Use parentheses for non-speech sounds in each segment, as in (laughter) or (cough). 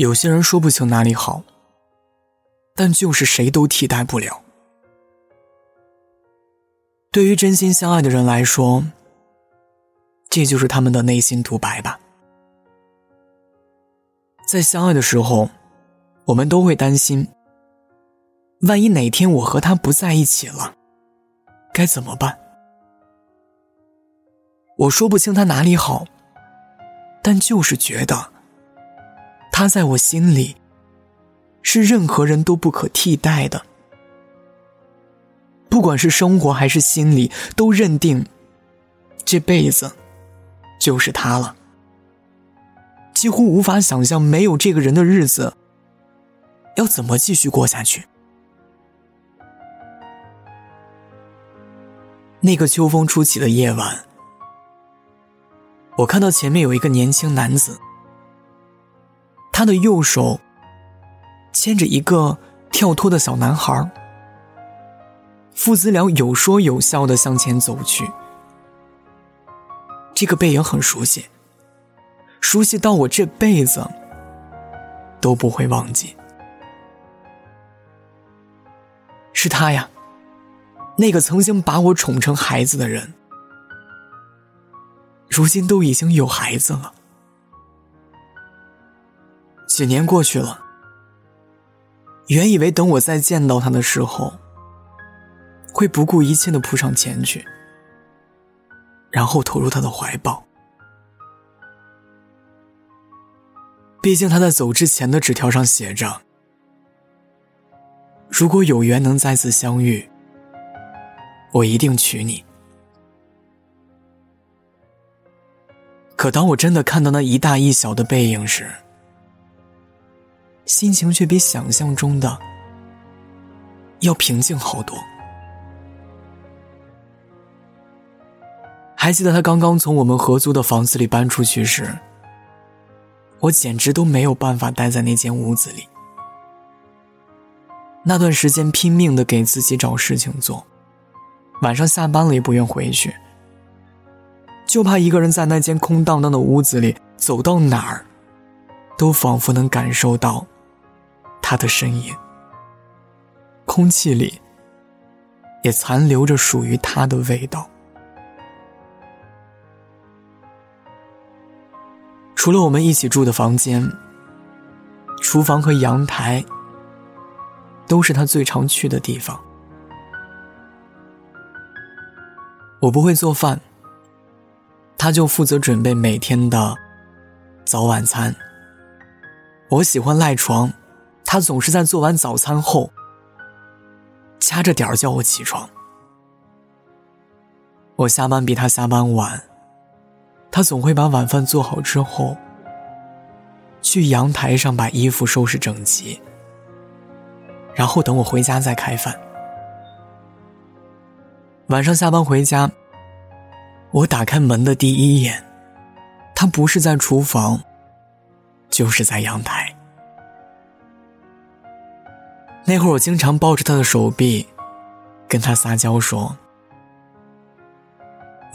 有些人说不清哪里好，但就是谁都替代不了。对于真心相爱的人来说，这就是他们的内心独白吧。在相爱的时候，我们都会担心，万一哪天我和他不在一起了，该怎么办？我说不清他哪里好，但就是觉得。他在我心里，是任何人都不可替代的。不管是生活还是心里，都认定这辈子就是他了。几乎无法想象没有这个人的日子要怎么继续过下去。那个秋风初起的夜晚，我看到前面有一个年轻男子。他的右手牵着一个跳脱的小男孩，父子俩有说有笑的向前走去。这个背影很熟悉，熟悉到我这辈子都不会忘记。是他呀，那个曾经把我宠成孩子的人，如今都已经有孩子了。几年过去了，原以为等我再见到他的时候，会不顾一切的扑上前去，然后投入他的怀抱。毕竟他在走之前的纸条上写着：“如果有缘能再次相遇，我一定娶你。”可当我真的看到那一大一小的背影时，心情却比想象中的要平静好多。还记得他刚刚从我们合租的房子里搬出去时，我简直都没有办法待在那间屋子里。那段时间拼命的给自己找事情做，晚上下班了也不愿回去，就怕一个人在那间空荡荡的屋子里，走到哪儿，都仿佛能感受到。他的身影，空气里也残留着属于他的味道。除了我们一起住的房间，厨房和阳台都是他最常去的地方。我不会做饭，他就负责准备每天的早晚餐。我喜欢赖床。他总是在做完早餐后，掐着点儿叫我起床。我下班比他下班晚，他总会把晚饭做好之后，去阳台上把衣服收拾整齐，然后等我回家再开饭。晚上下班回家，我打开门的第一眼，他不是在厨房，就是在阳台。那会儿我经常抱着他的手臂，跟他撒娇说：“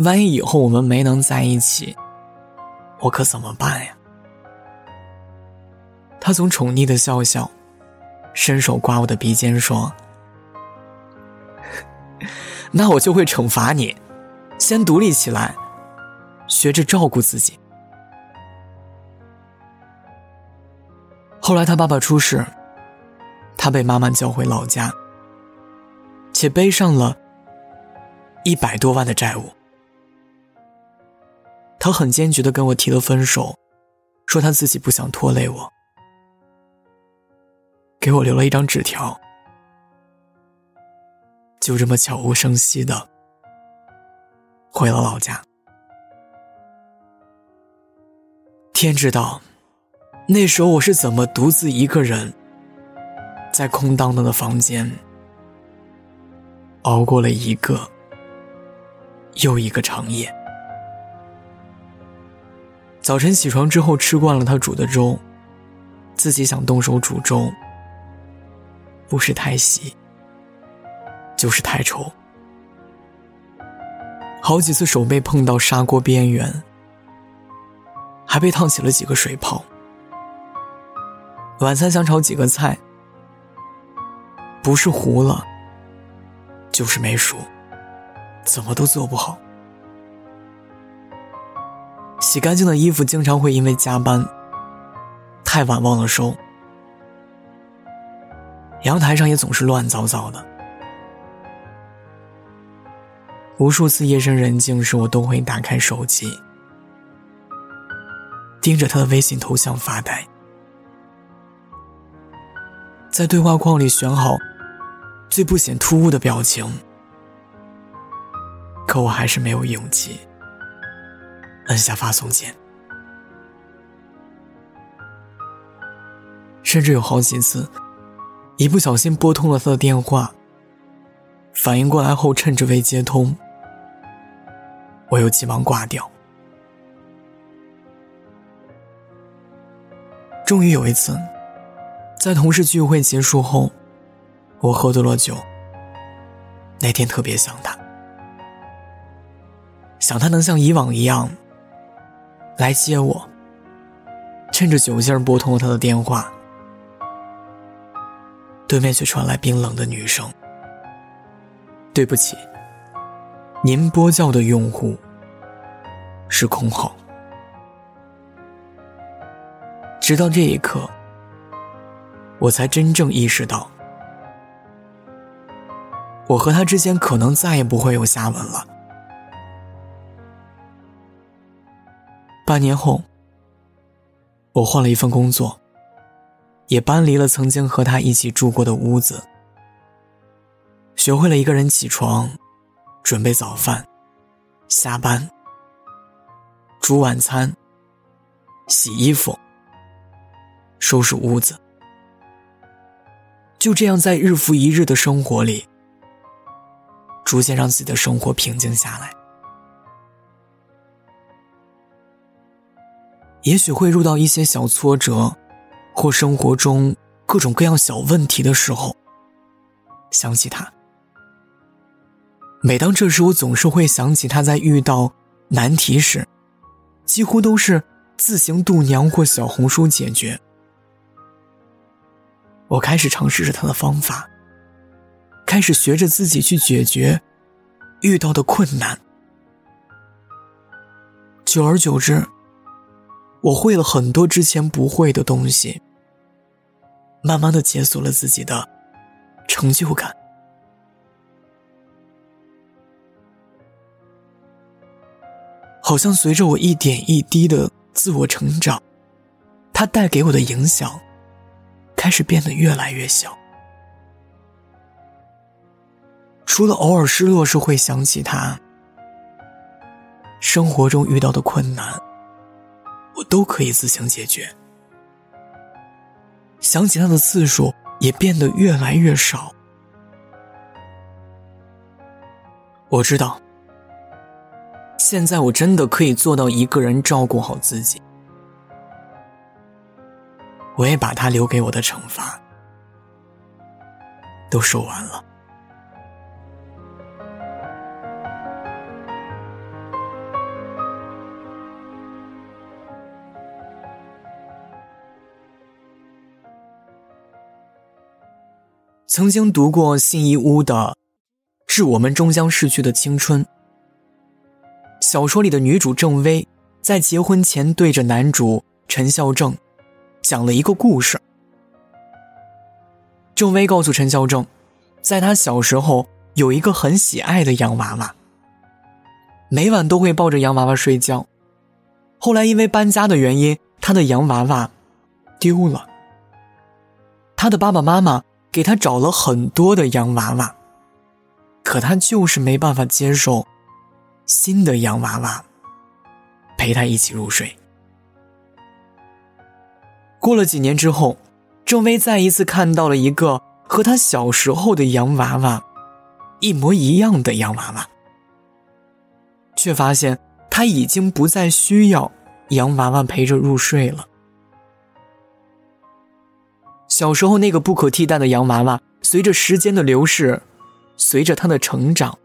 万一以后我们没能在一起，我可怎么办呀？”他总宠溺的笑笑，伸手刮我的鼻尖说：“ (laughs) 那我就会惩罚你，先独立起来，学着照顾自己。”后来他爸爸出事。他被妈妈叫回老家，且背上了一百多万的债务。他很坚决的跟我提了分手，说他自己不想拖累我，给我留了一张纸条，就这么悄无声息的回了老家。天知道，那时候我是怎么独自一个人。在空荡荡的房间，熬过了一个又一个长夜。早晨起床之后，吃惯了他煮的粥，自己想动手煮粥，不是太稀，就是太稠。好几次手被碰到砂锅边缘，还被烫起了几个水泡。晚餐想炒几个菜，不是糊了，就是没熟，怎么都做不好。洗干净的衣服经常会因为加班太晚忘了收，阳台上也总是乱糟糟的。无数次夜深人静时，我都会打开手机，盯着他的微信头像发呆，在对话框里选好最不显突兀的表情，可我还是没有勇气按下发送键，甚至有好几次，一不小心拨通了他的电话，反应过来后，趁着未接通。我又急忙挂掉。终于有一次，在同事聚会结束后，我喝多了酒。那天特别想他，想他能像以往一样来接我。趁着酒劲儿拨通了他的电话，对面却传来冰冷的女声：“对不起。”您拨叫的用户是空号。直到这一刻，我才真正意识到，我和他之间可能再也不会有下文了。半年后，我换了一份工作，也搬离了曾经和他一起住过的屋子，学会了一个人起床。准备早饭，下班，煮晚餐，洗衣服，收拾屋子，就这样在日复一日的生活里，逐渐让自己的生活平静下来。也许会遇到一些小挫折，或生活中各种各样小问题的时候，想起他。每当这时，我总是会想起他在遇到难题时，几乎都是自行度娘或小红书解决。我开始尝试着他的方法，开始学着自己去解决遇到的困难。久而久之，我会了很多之前不会的东西，慢慢的解锁了自己的成就感。好像随着我一点一滴的自我成长，它带给我的影响开始变得越来越小。除了偶尔失落时会想起他，生活中遇到的困难，我都可以自行解决。想起他的次数也变得越来越少。我知道。现在我真的可以做到一个人照顾好自己，我也把他留给我的惩罚都受完了。曾经读过信一屋的《致我们终将逝去的青春》。小说里的女主郑薇，在结婚前对着男主陈孝正讲了一个故事。郑薇告诉陈孝正，在他小时候有一个很喜爱的洋娃娃，每晚都会抱着洋娃娃睡觉。后来因为搬家的原因，他的洋娃娃丢了。他的爸爸妈妈给他找了很多的洋娃娃，可他就是没办法接受。新的洋娃娃陪他一起入睡。过了几年之后，郑薇再一次看到了一个和他小时候的洋娃娃一模一样的洋娃娃，却发现他已经不再需要洋娃娃陪着入睡了。小时候那个不可替代的洋娃娃，随着时间的流逝，随着他的成长。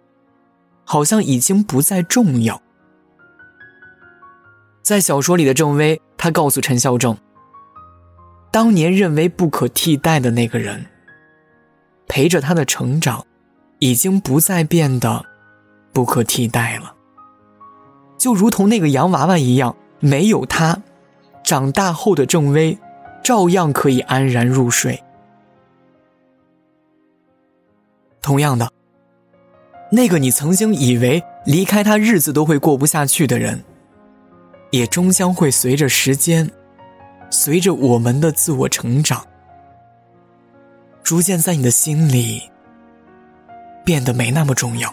好像已经不再重要。在小说里的郑薇，她告诉陈孝正：“当年认为不可替代的那个人，陪着他的成长，已经不再变得不可替代了。就如同那个洋娃娃一样，没有他，长大后的郑薇，照样可以安然入睡。同样的，那个你曾经以为离开他日子都会过不下去的人，也终将会随着时间。随着我们的自我成长，逐渐在你的心里变得没那么重要。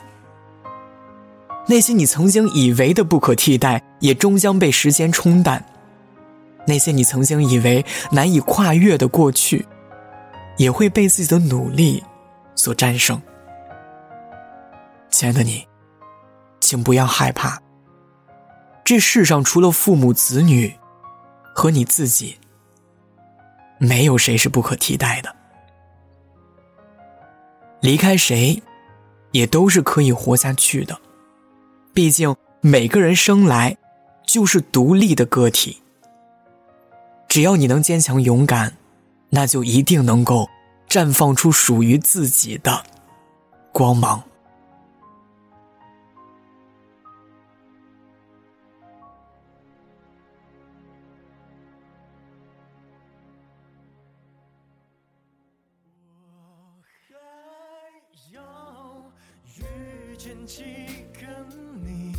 那些你曾经以为的不可替代，也终将被时间冲淡；那些你曾经以为难以跨越的过去，也会被自己的努力所战胜。亲爱的你，请不要害怕。这世上除了父母子女。和你自己，没有谁是不可替代的。离开谁，也都是可以活下去的。毕竟每个人生来就是独立的个体。只要你能坚强勇敢，那就一定能够绽放出属于自己的光芒。我还要遇见几个你，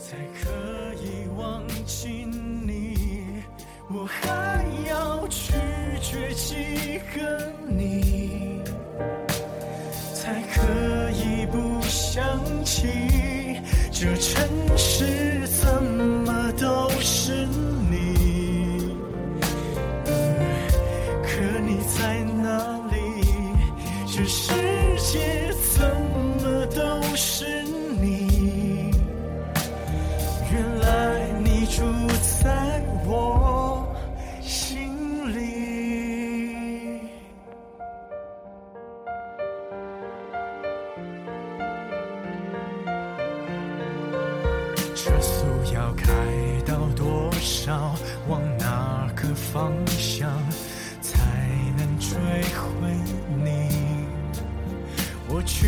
才可以忘记你？我还要拒绝几个你，才可以不想起？这城市怎么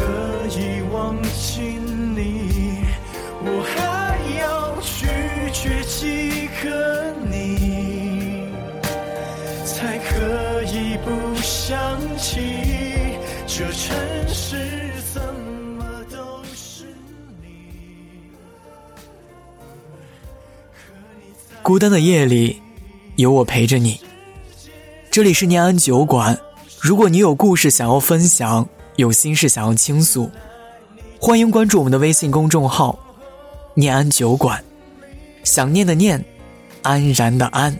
可以忘记你？我还要拒绝几个你，才可以不想起？这城市怎么都是你。孤单的夜里，有我陪着你。这里是念安酒馆，如果你有故事想要分享，有心事想要倾诉，欢迎关注我们的微信公众号“念安酒馆”。想念的念，安然的安。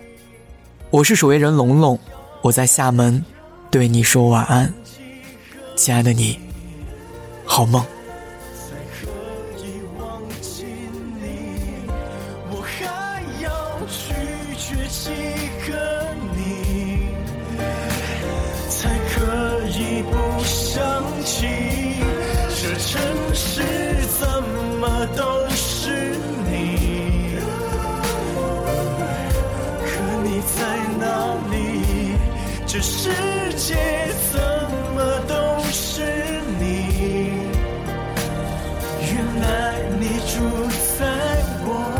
我是守夜人龙龙，我在厦门，对你说晚安。亲爱的你，好梦。才可以忘记你，我还要拒绝几个情这城市怎么都是你可你在哪里这世界怎么都是你。原来你住在我